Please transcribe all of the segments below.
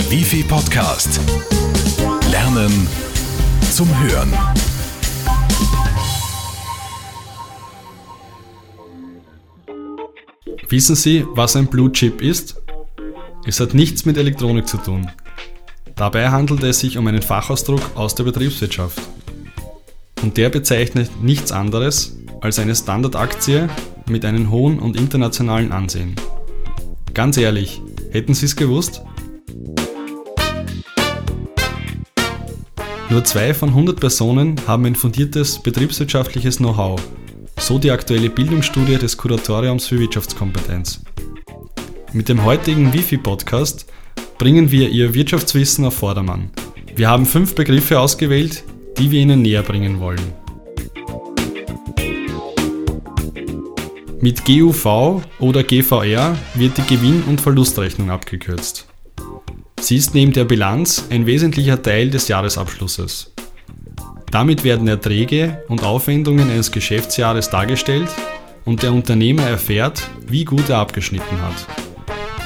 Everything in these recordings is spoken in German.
Der Wifi Podcast. Lernen zum Hören. Wissen Sie, was ein Blue Chip ist? Es hat nichts mit Elektronik zu tun. Dabei handelt es sich um einen Fachausdruck aus der Betriebswirtschaft. Und der bezeichnet nichts anderes als eine Standardaktie mit einem hohen und internationalen Ansehen. Ganz ehrlich, hätten Sie es gewusst? Nur zwei von 100 Personen haben ein fundiertes betriebswirtschaftliches Know-how, so die aktuelle Bildungsstudie des Kuratoriums für Wirtschaftskompetenz. Mit dem heutigen Wifi-Podcast bringen wir Ihr Wirtschaftswissen auf Vordermann. Wir haben fünf Begriffe ausgewählt, die wir Ihnen näher bringen wollen. Mit GUV oder GVR wird die Gewinn- und Verlustrechnung abgekürzt. Sie ist neben der Bilanz ein wesentlicher Teil des Jahresabschlusses. Damit werden Erträge und Aufwendungen eines Geschäftsjahres dargestellt und der Unternehmer erfährt, wie gut er abgeschnitten hat.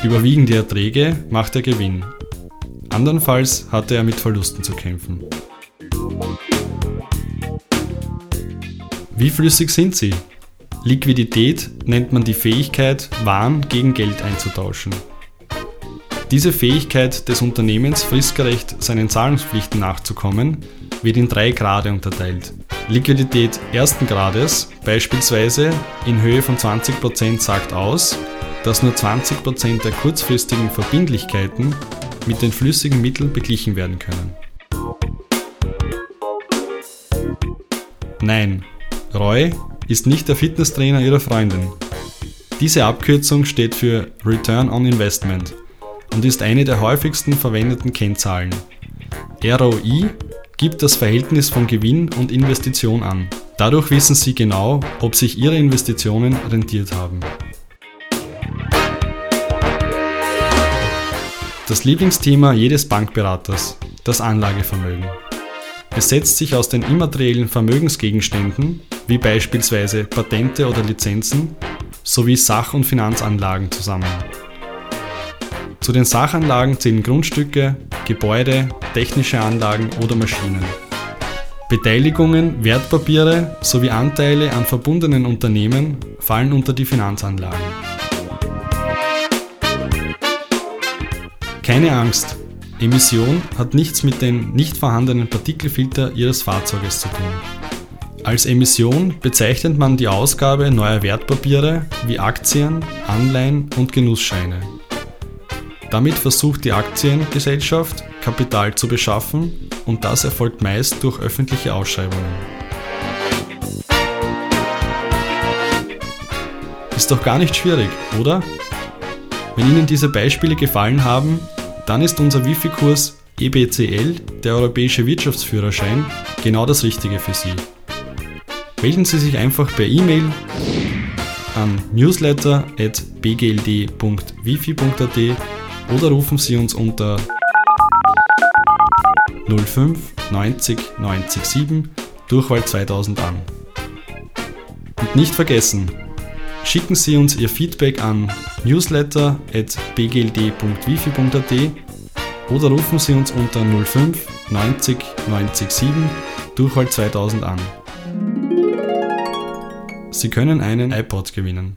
Überwiegen die Erträge, macht er Gewinn. Andernfalls hatte er mit Verlusten zu kämpfen. Wie flüssig sind sie? Liquidität nennt man die Fähigkeit, Waren gegen Geld einzutauschen. Diese Fähigkeit des Unternehmens, fristgerecht seinen Zahlungspflichten nachzukommen, wird in drei Grade unterteilt. Liquidität ersten Grades, beispielsweise in Höhe von 20%, sagt aus, dass nur 20% der kurzfristigen Verbindlichkeiten mit den flüssigen Mitteln beglichen werden können. Nein, Roy ist nicht der Fitnesstrainer Ihrer Freundin. Diese Abkürzung steht für Return on Investment und ist eine der häufigsten verwendeten Kennzahlen. ROI gibt das Verhältnis von Gewinn und Investition an. Dadurch wissen Sie genau, ob sich Ihre Investitionen rentiert haben. Das Lieblingsthema jedes Bankberaters, das Anlagevermögen. Es setzt sich aus den immateriellen Vermögensgegenständen, wie beispielsweise Patente oder Lizenzen, sowie Sach- und Finanzanlagen zusammen. Zu den Sachanlagen zählen Grundstücke, Gebäude, technische Anlagen oder Maschinen. Beteiligungen, Wertpapiere sowie Anteile an verbundenen Unternehmen fallen unter die Finanzanlagen. Keine Angst, Emission hat nichts mit dem nicht vorhandenen Partikelfilter Ihres Fahrzeuges zu tun. Als Emission bezeichnet man die Ausgabe neuer Wertpapiere wie Aktien, Anleihen und Genussscheine. Damit versucht die Aktiengesellschaft, Kapital zu beschaffen und das erfolgt meist durch öffentliche Ausschreibungen. Ist doch gar nicht schwierig, oder? Wenn Ihnen diese Beispiele gefallen haben, dann ist unser Wifi-Kurs EBCL, der Europäische Wirtschaftsführerschein, genau das Richtige für Sie. Melden Sie sich einfach per E-Mail an newsletter.bgld.wifi.at oder rufen Sie uns unter 05 90 90 7 Durchwahl 2000 an. Und nicht vergessen, schicken Sie uns Ihr Feedback an newsletter.bgld.wifi.at oder rufen Sie uns unter 05 90 90 7 Durchwahl 2000 an. Sie können einen iPod gewinnen.